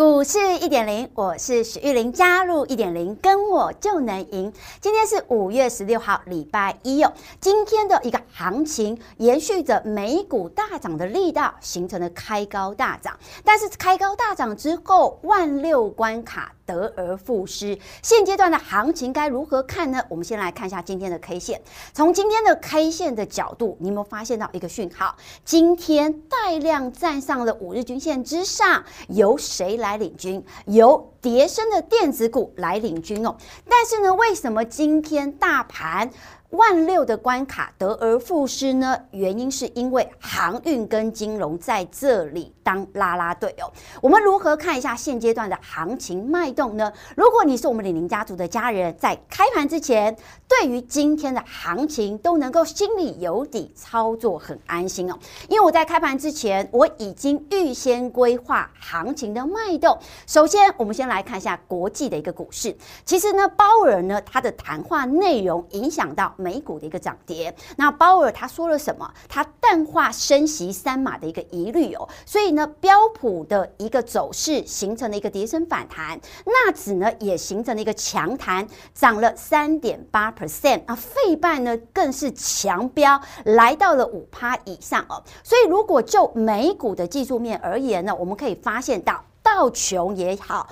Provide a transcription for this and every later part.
股市一点零，我是许玉玲，加入一点零，跟我就能赢。今天是五月十六号，礼拜一哦。今天的一个行情延续着美股大涨的力道，形成了开高大涨。但是开高大涨之后，万六关卡。得而复失，现阶段的行情该如何看呢？我们先来看一下今天的 K 线。从今天的 K 线的角度，你有没有发现到一个讯号？今天带量站上了五日均线之上，由谁来领军？由迭升的电子股来领军哦。但是呢，为什么今天大盘？万六的关卡得而复失呢？原因是因为航运跟金融在这里当啦啦队哦。我们如何看一下现阶段的行情脉动呢？如果你是我们李宁家族的家人，在开盘之前，对于今天的行情都能够心里有底，操作很安心哦。因为我在开盘之前，我已经预先规划行情的脉动。首先，我们先来看一下国际的一个股市。其实呢，鲍尔呢，他的谈话内容影响到。美股的一个涨跌，那鲍尔他说了什么？他淡化升息三码的一个疑虑哦，所以呢，标普的一个走势形成了一个跌升反弹，纳指呢也形成了一个强弹，涨了三点八 percent 啊，费半呢更是强飙来到了五趴以上哦，所以如果就美股的技术面而言呢，我们可以发现到道琼也好。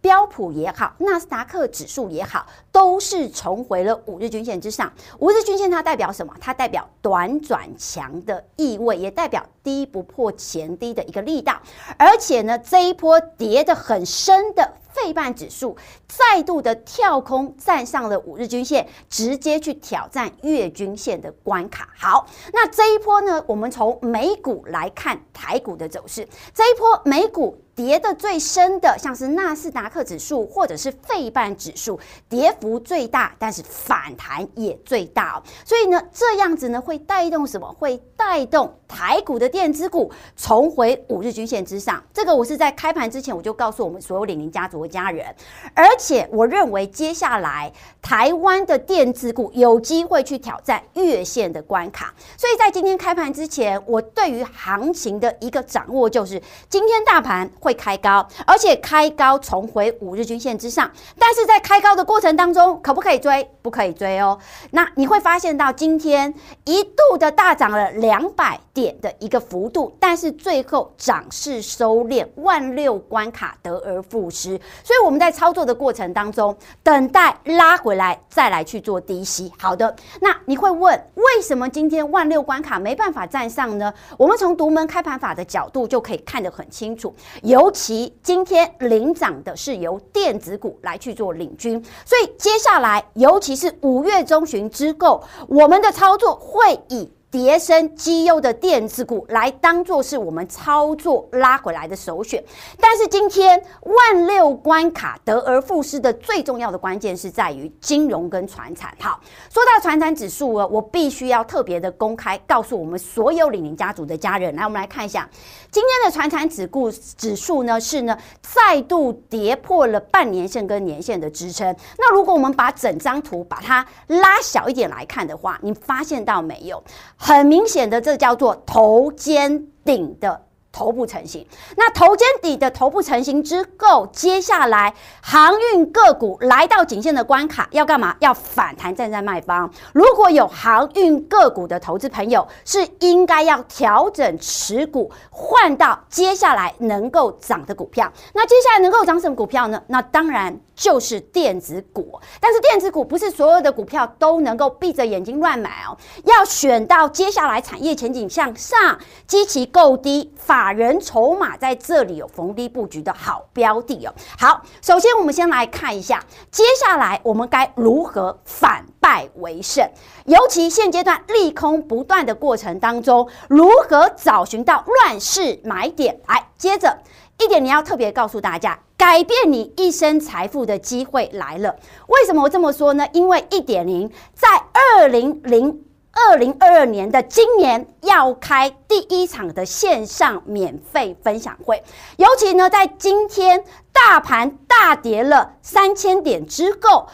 标普也好，纳斯达克指数也好，都是重回了五日均线之上。五日均线它代表什么？它代表短转强的意味，也代表低不破前低的一个力道。而且呢，这一波跌得很深的。费半指数再度的跳空站上了五日均线，直接去挑战月均线的关卡。好，那这一波呢，我们从美股来看台股的走势。这一波美股跌得最深的，像是纳斯达克指数或者是费半指数，跌幅最大，但是反弹也最大。所以呢，这样子呢会带动什么？会带动台股的电子股重回五日均线之上。这个我是在开盘之前我就告诉我们所有李宁家族的。家人，而且我认为接下来台湾的电子股有机会去挑战月线的关卡，所以在今天开盘之前，我对于行情的一个掌握就是，今天大盘会会开高，而且开高重回五日均线之上，但是在开高的过程当中，可不可以追？不可以追哦。那你会发现到今天一度的大涨了两百点的一个幅度，但是最后涨势收敛，万六关卡得而复失。所以我们在操作的过程当中，等待拉回来再来去做低吸。好的，那你会问，为什么今天万六关卡没办法站上呢？我们从独门开盘法的角度就可以看得很清楚。有尤其今天领涨的是由电子股来去做领军，所以接下来，尤其是五月中旬之后，我们的操作会以。跌深绩优的电子股来当做是我们操作拉回来的首选，但是今天万六关卡得而复失的最重要的关键是在于金融跟传产。好，说到传产指数啊，我必须要特别的公开告诉我们所有李宁家族的家人，来，我们来看一下今天的传产指数指数呢是呢再度跌破了半年线跟年线的支撑。那如果我们把整张图把它拉小一点来看的话，你发现到没有？很明显的，这叫做头肩顶的。头部成型，那头肩底的头部成型之后，接下来航运个股来到颈线的关卡，要干嘛？要反弹站在卖方。如果有航运个股的投资朋友，是应该要调整持股，换到接下来能够涨的股票。那接下来能够涨什么股票呢？那当然就是电子股。但是电子股不是所有的股票都能够闭着眼睛乱买哦，要选到接下来产业前景向上、基期够低、法人筹码在这里有逢低布局的好标的哦。好，首先我们先来看一下，接下来我们该如何反败为胜？尤其现阶段利空不断的过程当中，如何找寻到乱世买点？来，接着。一点你要特别告诉大家，改变你一生财富的机会来了。为什么我这么说呢？因为一点零在二零零二零二二年的今年要开第一场的线上免费分享会，尤其呢，在今天大盘大跌了三千点之后。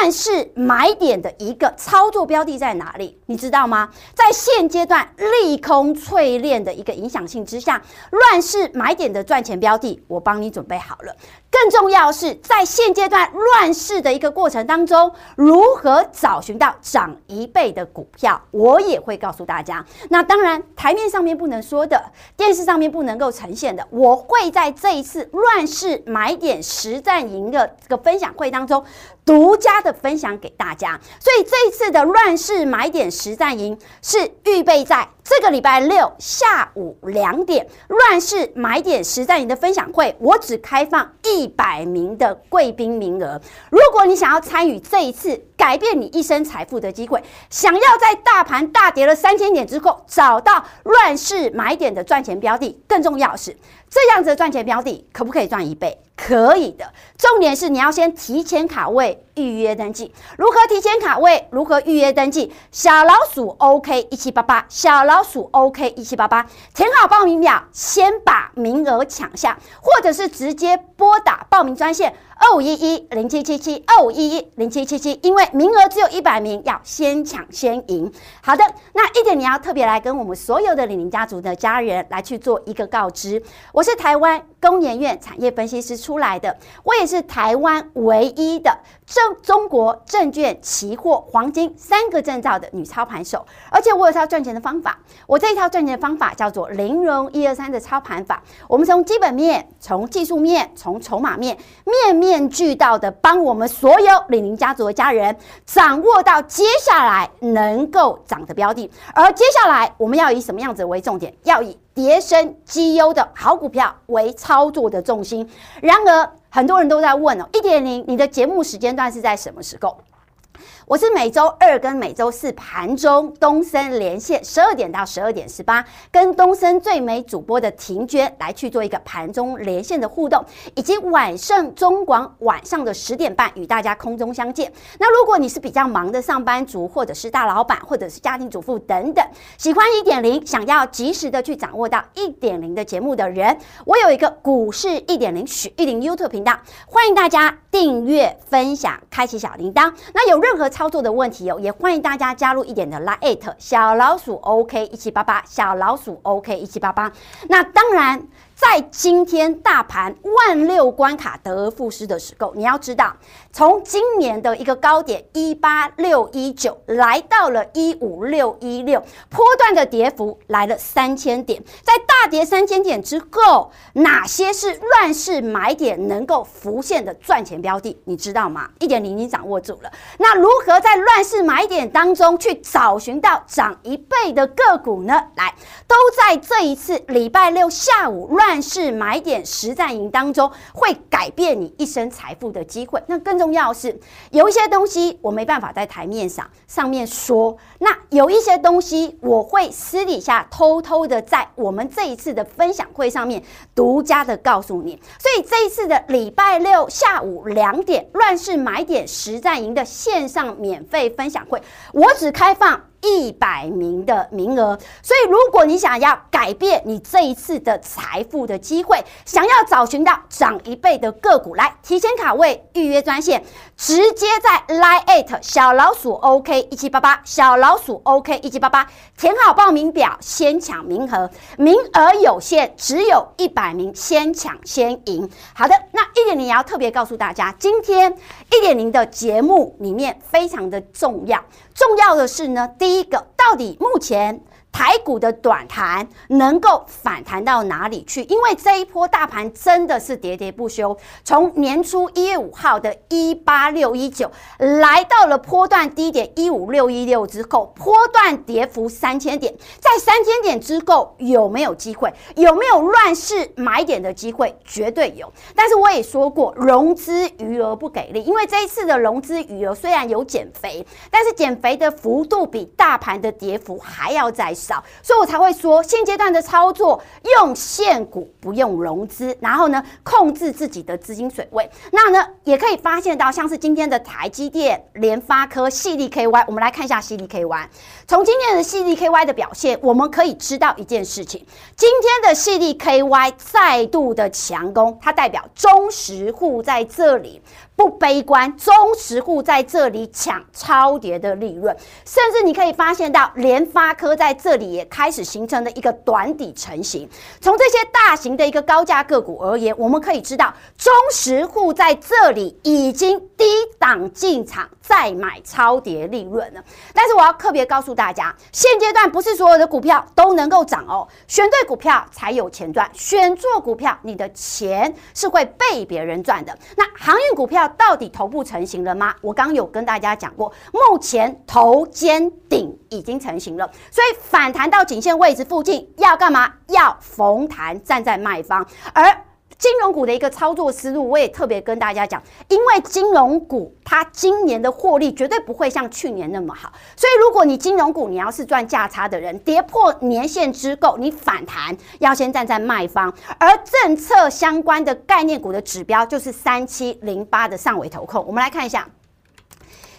乱世买点的一个操作标的在哪里？你知道吗？在现阶段利空淬炼的一个影响性之下，乱世买点的赚钱标的，我帮你准备好了。更重要是，在现阶段乱世的一个过程当中，如何找寻到涨一倍的股票，我也会告诉大家。那当然，台面上面不能说的，电视上面不能够呈现的，我会在这一次乱世买点实战营的这个分享会当中。独家的分享给大家，所以这一次的乱世买点实战营是预备在这个礼拜六下午两点，乱世买点实战营的分享会，我只开放一百名的贵宾名额。如果你想要参与这一次改变你一生财富的机会，想要在大盘大跌了三千点之后找到乱世买点的赚钱标的，更重要是这样子的赚钱标的可不可以赚一倍？可以的，重点是你要先提前卡位预约登记。如何提前卡位？如何预约登记？小老鼠 OK 一七八八，小老鼠 OK 一七八八，填好报名表，先把名额抢下，或者是直接拨打报名专线。二五一一零七七七，二五一一零七七七，因为名额只有一百名，要先抢先赢。好的，那一点你要特别来跟我们所有的李宁家族的家人来去做一个告知。我是台湾工研院产业分析师出来的，我也是台湾唯一的证中国证券期货黄金三个证照的女操盘手，而且我有套赚钱的方法。我这一套赚钱的方法叫做零融一二三的操盘法。我们从基本面、从技术面、从筹码面，面面。面俱到的帮我们所有李宁家族的家人掌握到接下来能够涨的标的，而接下来我们要以什么样子为重点？要以跌升绩优的好股票为操作的重心。然而，很多人都在问哦，一点零，你的节目时间段是在什么时候？我是每周二跟每周四盘中东森连线十二点到十二点十八，跟东森最美主播的婷娟来去做一个盘中连线的互动，以及晚上中广晚上的十点半与大家空中相见。那如果你是比较忙的上班族，或者是大老板，或者是家庭主妇等等，喜欢一点零，想要及时的去掌握到一点零的节目的人，我有一个股市一点零许玉玲 YouTube 频道，欢迎大家订阅、分享、开启小铃铛。那有任何操作的问题哦，也欢迎大家加入一点的 Line@ 小老鼠 OK 一七八八，小老鼠 OK 一七八八。那当然。在今天大盘万六关卡得而复失的时候，你要知道，从今年的一个高点一八六一九来到了一五六一六，波段的跌幅来了三千点。在大跌三千点之后，哪些是乱世买点能够浮现的赚钱标的？你知道吗？一点零你掌握住了。那如何在乱世买点当中去找寻到涨一倍的个股呢？来，都在这一次礼拜六下午乱。但是买点实战营当中会改变你一生财富的机会。那更重要的是，有一些东西我没办法在台面上上面说，那有一些东西我会私底下偷偷的在我们这一次的分享会上面独家的告诉你。所以这一次的礼拜六下午两点乱世买点实战营的线上免费分享会，我只开放。一百名的名额，所以如果你想要改变你这一次的财富的机会，想要找寻到涨一倍的个股，来提前卡位预约专线，直接在 Line@ 小老鼠 OK 一七八八，小老鼠 OK 一七八八，填好报名表，先抢名额，名额有限，只有一百名，先抢先赢。好的，那一点零也要特别告诉大家，今天一点零的节目里面非常的重要。重要的是呢，第第一个，到底目前。台股的短弹能够反弹到哪里去？因为这一波大盘真的是喋喋不休，从年初一月五号的一八六一九来到了波段低点一五六一六之后，波段跌幅三千点，在三千点之后有没有机会？有没有乱世买点的机会？绝对有。但是我也说过，融资余额不给力，因为这一次的融资余额虽然有减肥，但是减肥的幅度比大盘的跌幅还要再。少，所以我才会说现阶段的操作用现股不用融资，然后呢控制自己的资金水位。那呢也可以发现到像是今天的台积电、联发科、矽力 KY，我们来看一下矽力 KY。从今天的矽力 KY 的表现，我们可以知道一件事情：今天的矽力 KY 再度的强攻，它代表中实户在这里。不悲观，中实户在这里抢超跌的利润，甚至你可以发现到联发科在这里也开始形成了一个短底成型。从这些大型的一个高价个股而言，我们可以知道中实户在这里已经低档进场再买超跌利润了。但是我要特别告诉大家，现阶段不是所有的股票都能够涨哦，选对股票才有钱赚，选错股票你的钱是会被别人赚的。那航运股票。到底头部成型了吗？我刚有跟大家讲过，目前头肩顶已经成型了，所以反弹到颈线位置附近要干嘛？要逢弹站在卖方，而。金融股的一个操作思路，我也特别跟大家讲，因为金融股它今年的获利绝对不会像去年那么好，所以如果你金融股你要是赚价差的人，跌破年线之后，你反弹要先站在卖方，而政策相关的概念股的指标就是三七零八的上尾头控，我们来看一下。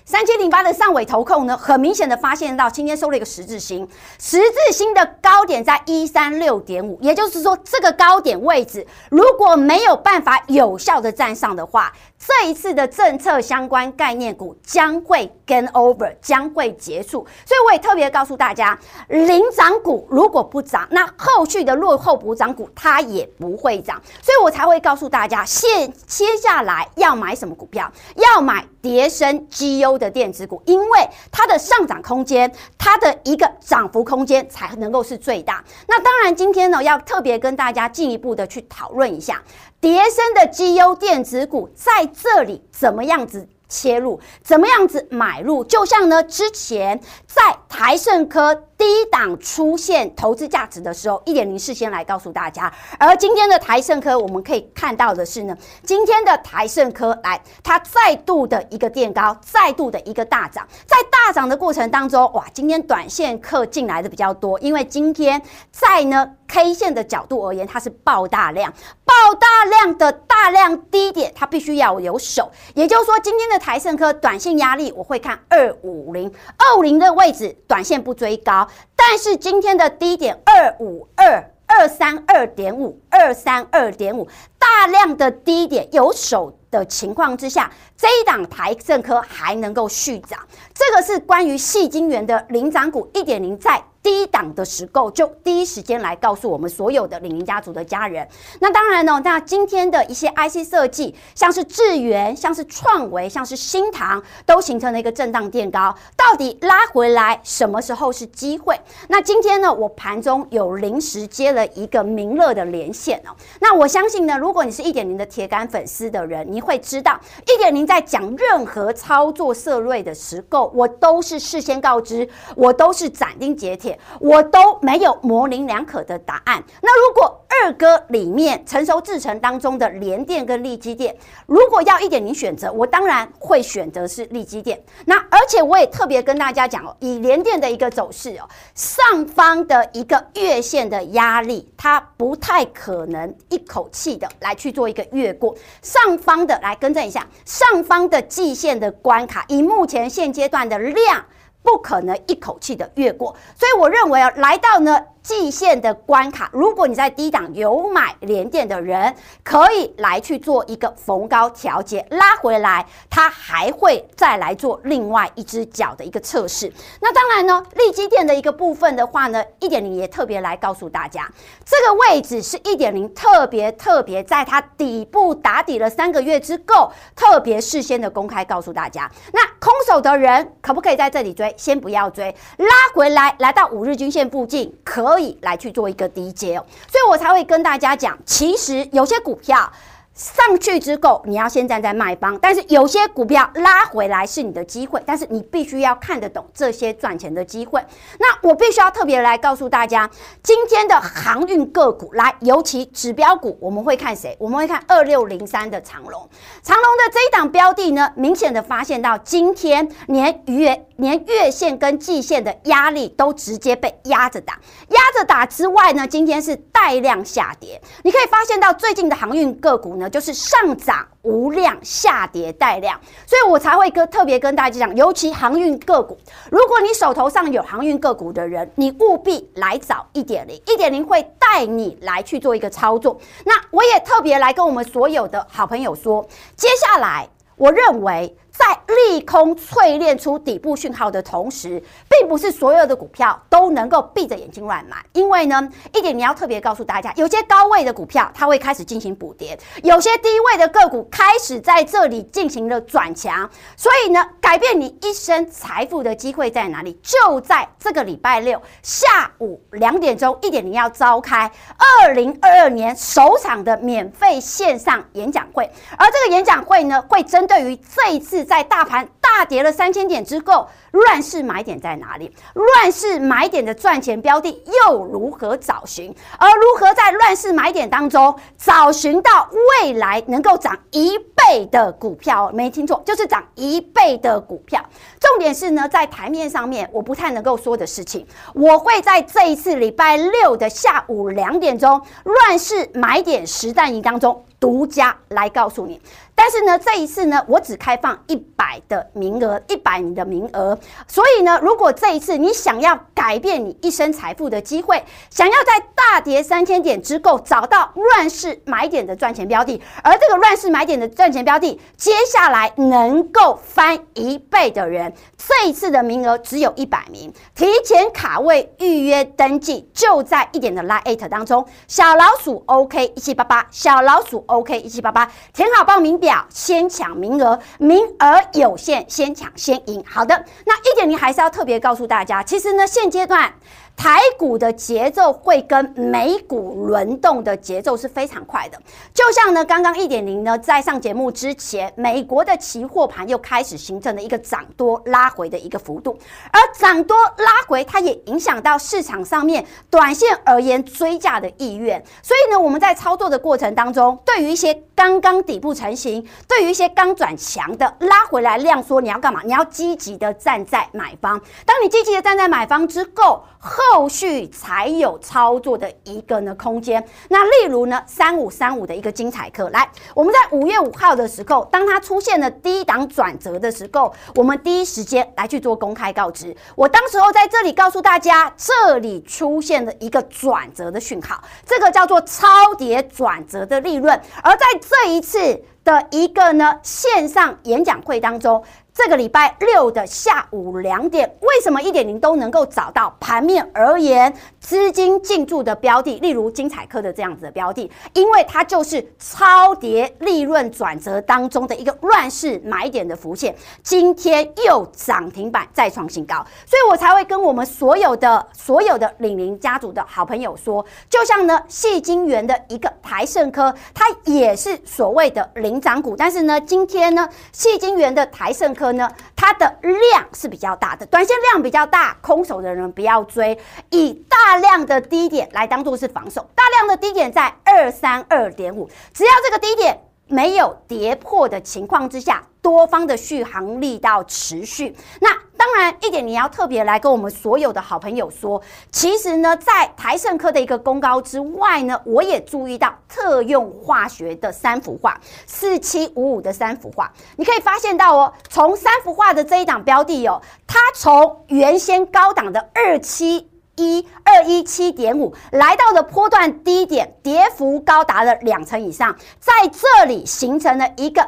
三千零八的上尾投控呢，很明显的发现到今天收了一个十字星，十字星的高点在一三六点五，也就是说这个高点位置如果没有办法有效的站上的话，这一次的政策相关概念股将会 gain over，将会结束。所以我也特别告诉大家，领涨股如果不涨，那后续的落后补涨股它也不会涨，所以我才会告诉大家，现接下来要买什么股票，要买跌升绩优的电子股，因为它的上涨空间，它的一个涨幅空间才能够是最大。那当然，今天呢要特别跟大家进一步的去讨论一下，跌深的绩优电子股在这里怎么样子切入，怎么样子买入？就像呢之前在台胜科。低档出现投资价值的时候，一点零事先来告诉大家。而今天的台胜科，我们可以看到的是呢，今天的台胜科来，它再度的一个垫高，再度的一个大涨。在大涨的过程当中，哇，今天短线客进来的比较多，因为今天在呢 K 线的角度而言，它是爆大量，爆大量的大量低点，它必须要有手。也就是说，今天的台盛科短线压力，我会看二五零，二五零的位置，短线不追高。但是今天的低点二五二二三二点五二三二点五，大量的低点有手的情况之下，这一档台政科还能够续涨，这个是关于细晶圆的领涨股一点零在。低档的时候就第一时间来告诉我们所有的领领家族的家人。那当然呢，那今天的一些 IC 设计，像是智原、像是创维、像是新唐，都形成了一个震荡垫高。到底拉回来什么时候是机会？那今天呢，我盘中有临时接了一个明乐的连线哦。那我相信呢，如果你是一点零的铁杆粉丝的人，你会知道一点零在讲任何操作策略的时候，我都是事先告知，我都是斩钉截铁。我都没有模棱两可的答案。那如果二哥里面成熟制程当中的联电跟力基电，如果要一点零选择，我当然会选择是力基电。那而且我也特别跟大家讲哦，以联电的一个走势哦，上方的一个月线的压力，它不太可能一口气的来去做一个越过。上方的来更正一下，上方的季线的关卡，以目前现阶段的量。不可能一口气的越过，所以我认为啊，来到呢。季线的关卡，如果你在低档有买联电的人，可以来去做一个逢高调节，拉回来，它还会再来做另外一只脚的一个测试。那当然呢，力基电的一个部分的话呢，一点零也特别来告诉大家，这个位置是一点零特别特别在它底部打底了三个月之后，特别事先的公开告诉大家。那空手的人可不可以在这里追？先不要追，拉回来来到五日均线附近可以。来去做一个低接哦，所以我才会跟大家讲，其实有些股票上去之后，你要先站在卖方，但是有些股票拉回来是你的机会，但是你必须要看得懂这些赚钱的机会。那我必须要特别来告诉大家，今天的航运个股来，尤其指标股，我们会看谁？我们会看二六零三的长龙。长龙的这一档标的呢，明显的发现到今天连月连月线跟季线的压力都直接被压着打，压着打之外呢，今天是带量下跌。你可以发现到最近的航运个股呢。就是上涨无量，下跌带量，所以我才会跟特别跟大家讲，尤其航运个股，如果你手头上有航运个股的人，你务必来找一点零，一点零会带你来去做一个操作。那我也特别来跟我们所有的好朋友说，接下来我认为。在利空淬炼出底部讯号的同时，并不是所有的股票都能够闭着眼睛乱买，因为呢，一点你要特别告诉大家，有些高位的股票它会开始进行补跌，有些低位的个股开始在这里进行了转强，所以呢，改变你一生财富的机会在哪里？就在这个礼拜六下午两点钟，一点零要召开二零二二年首场的免费线上演讲会，而这个演讲会呢，会针对于这一次。在大盘大跌了三千点之后，乱世买点在哪里？乱世买点的赚钱标的又如何找寻？而如何在乱世买点当中找寻到未来能够涨一倍的股票？没听错，就是涨一倍的股票。重点是呢，在台面上面我不太能够说的事情，我会在这一次礼拜六的下午两点钟乱世买点实战营当中。独家来告诉你，但是呢，这一次呢，我只开放一百的名额，一百名的名额。所以呢，如果这一次你想要改变你一生财富的机会，想要在大跌三千点之后找到乱世买点的赚钱标的，而这个乱世买点的赚钱标的，接下来能够翻一倍的人，这一次的名额只有一百名，提前卡位预约登记，就在一点的 Lite 当中，小老鼠 OK 一七八八，小老鼠。OK，一七八八，填好报名表，先抢名额，名额有限，先抢先赢。好的，那一点零还是要特别告诉大家，其实呢，现阶段。台股的节奏会跟美股轮动的节奏是非常快的，就像呢，刚刚一点零呢，在上节目之前，美国的期货盘又开始形成了一个涨多拉回的一个幅度，而涨多拉回，它也影响到市场上面短线而言追价的意愿，所以呢，我们在操作的过程当中，对于一些刚刚底部成型，对于一些刚转强的拉回来量缩，你要干嘛？你要积极的站在买方，当你积极的站在买方之后，后后续才有操作的一个呢空间。那例如呢，三五三五的一个精彩课，来，我们在五月五号的时候，当它出现了低档转折的时候，我们第一时间来去做公开告知。我当时候在这里告诉大家，这里出现了一个转折的讯号，这个叫做超跌转折的利润。而在这一次的一个呢线上演讲会当中。这个礼拜六的下午两点，为什么一点零都能够找到盘面而言资金进驻的标的，例如精彩科的这样子的标的，因为它就是超跌利润转折当中的一个乱世买点的浮现，今天又涨停板再创新高，所以我才会跟我们所有的所有的领零家族的好朋友说，就像呢矽晶圆的一个台胜科，它也是所谓的领涨股，但是呢今天呢矽晶圆的台胜科。呢，它的量是比较大的，短线量比较大，空手的人不要追，以大量的低点来当做是防守，大量的低点在二三二点五，只要这个低点没有跌破的情况之下。多方的续航力道持续，那当然一点你要特别来跟我们所有的好朋友说，其实呢，在台盛科的一个攻高之外呢，我也注意到特用化学的三幅画，四七五五的三幅画，你可以发现到哦，从三幅画的这一档标的哦，它从原先高档的二七一二一七点五，来到了波段低点，跌幅高达了两成以上，在这里形成了一个。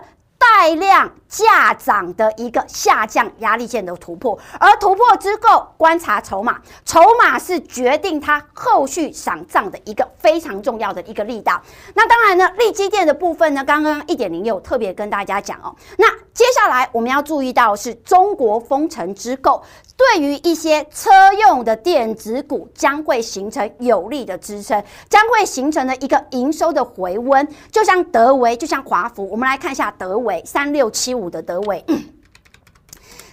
带量价涨的一个下降压力线的突破，而突破之后观察筹码，筹码是决定它后续上涨的一个非常重要的一个力道。那当然呢，力基电的部分呢，刚刚一点零六特别跟大家讲哦。那接下来我们要注意到是中国封城之后，对于一些车用的电子股将会形成有力的支撑，将会形成了一个营收的回温，就像德维，就像华孚。我们来看一下德维三六七五的德维。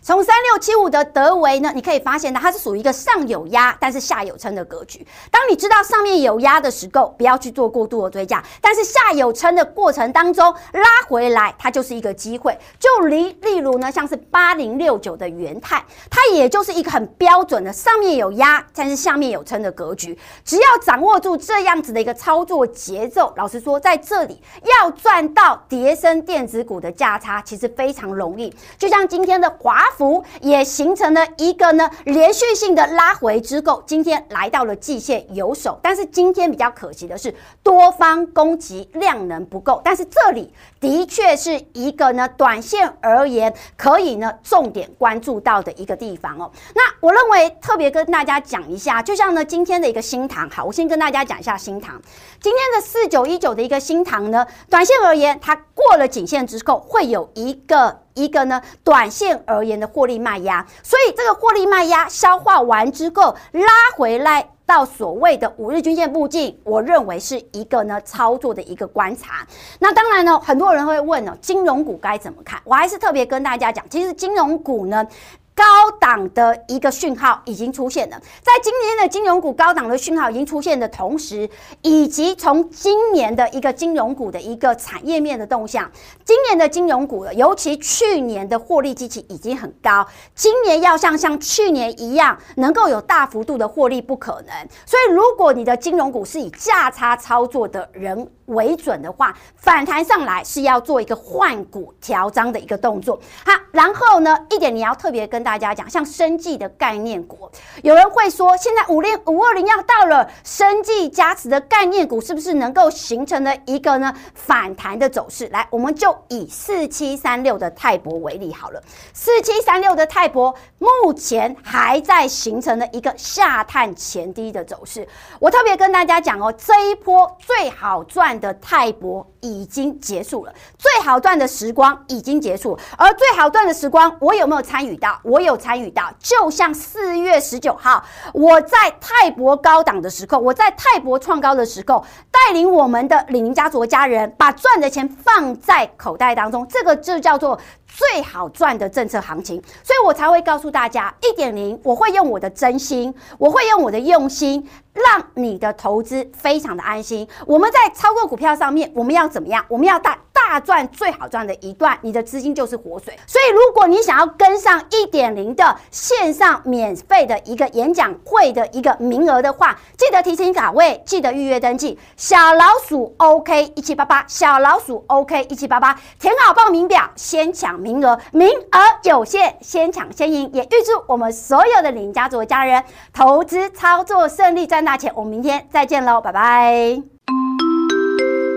从三六七五的德维呢，你可以发现呢，它是属于一个上有压，但是下有撑的格局。当你知道上面有压的时候，不要去做过度的追价；但是下有撑的过程当中拉回来，它就是一个机会。就例例如呢，像是八零六九的元泰，它也就是一个很标准的上面有压，但是下面有撑的格局。只要掌握住这样子的一个操作节奏，老实说，在这里要赚到叠升电子股的价差，其实非常容易。就像今天的华。幅也形成了一个呢连续性的拉回之后，今天来到了季线有守，但是今天比较可惜的是多方攻击量能不够，但是这里的确是一个呢短线而言可以呢重点关注到的一个地方哦。那我认为特别跟大家讲一下，就像呢今天的一个新塘，好，我先跟大家讲一下新塘，今天的四九一九的一个新塘呢，短线而言它过了颈线之后会有一个。一个呢，短线而言的获利卖压，所以这个获利卖压消化完之后，拉回来到所谓的五日均线附近，我认为是一个呢操作的一个观察。那当然呢，很多人会问哦，金融股该怎么看？我还是特别跟大家讲，其实金融股呢。高档的一个讯号已经出现了，在今年的金融股高档的讯号已经出现的同时，以及从今年的一个金融股的一个产业面的动向，今年的金融股，尤其去年的获利机器已经很高，今年要像像去年一样能够有大幅度的获利不可能，所以如果你的金融股是以价差操作的人为准的话，反弹上来是要做一个换股调涨的一个动作，好，然后呢，一点你要特别跟。大家讲，像生计的概念股，有人会说，现在五零五二零要到了，生计加持的概念股是不是能够形成了一个呢反弹的走势？来，我们就以四七三六的泰博为例好了，四七三六的泰博目前还在形成了一个下探前低的走势。我特别跟大家讲哦，这一波最好赚的泰博已经结束了，最好段的时光已经结束，而最好段的时光，我有没有参与到？我。有参与到，就像四月十九号，我在泰博高档的时候，我在泰博创高的时候，带领我们的李宁家族家人把赚的钱放在口袋当中，这个就叫做最好赚的政策行情，所以我才会告诉大家一点零，我会用我的真心，我会用我的用心，让你的投资非常的安心。我们在操作股票上面，我们要怎么样？我们要大。大赚最好赚的一段，你的资金就是活水。所以，如果你想要跟上一点零的线上免费的一个演讲会的一个名额的话，记得提醒卡位，记得预约登记。小老鼠 OK 一七八八，小老鼠 OK 一七八八，填好报名表，先抢名额，名额有限，先抢先赢。也预祝我们所有的领家族家人投资操作顺利，赚大钱。我们明天再见喽，拜拜。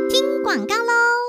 听广告喽。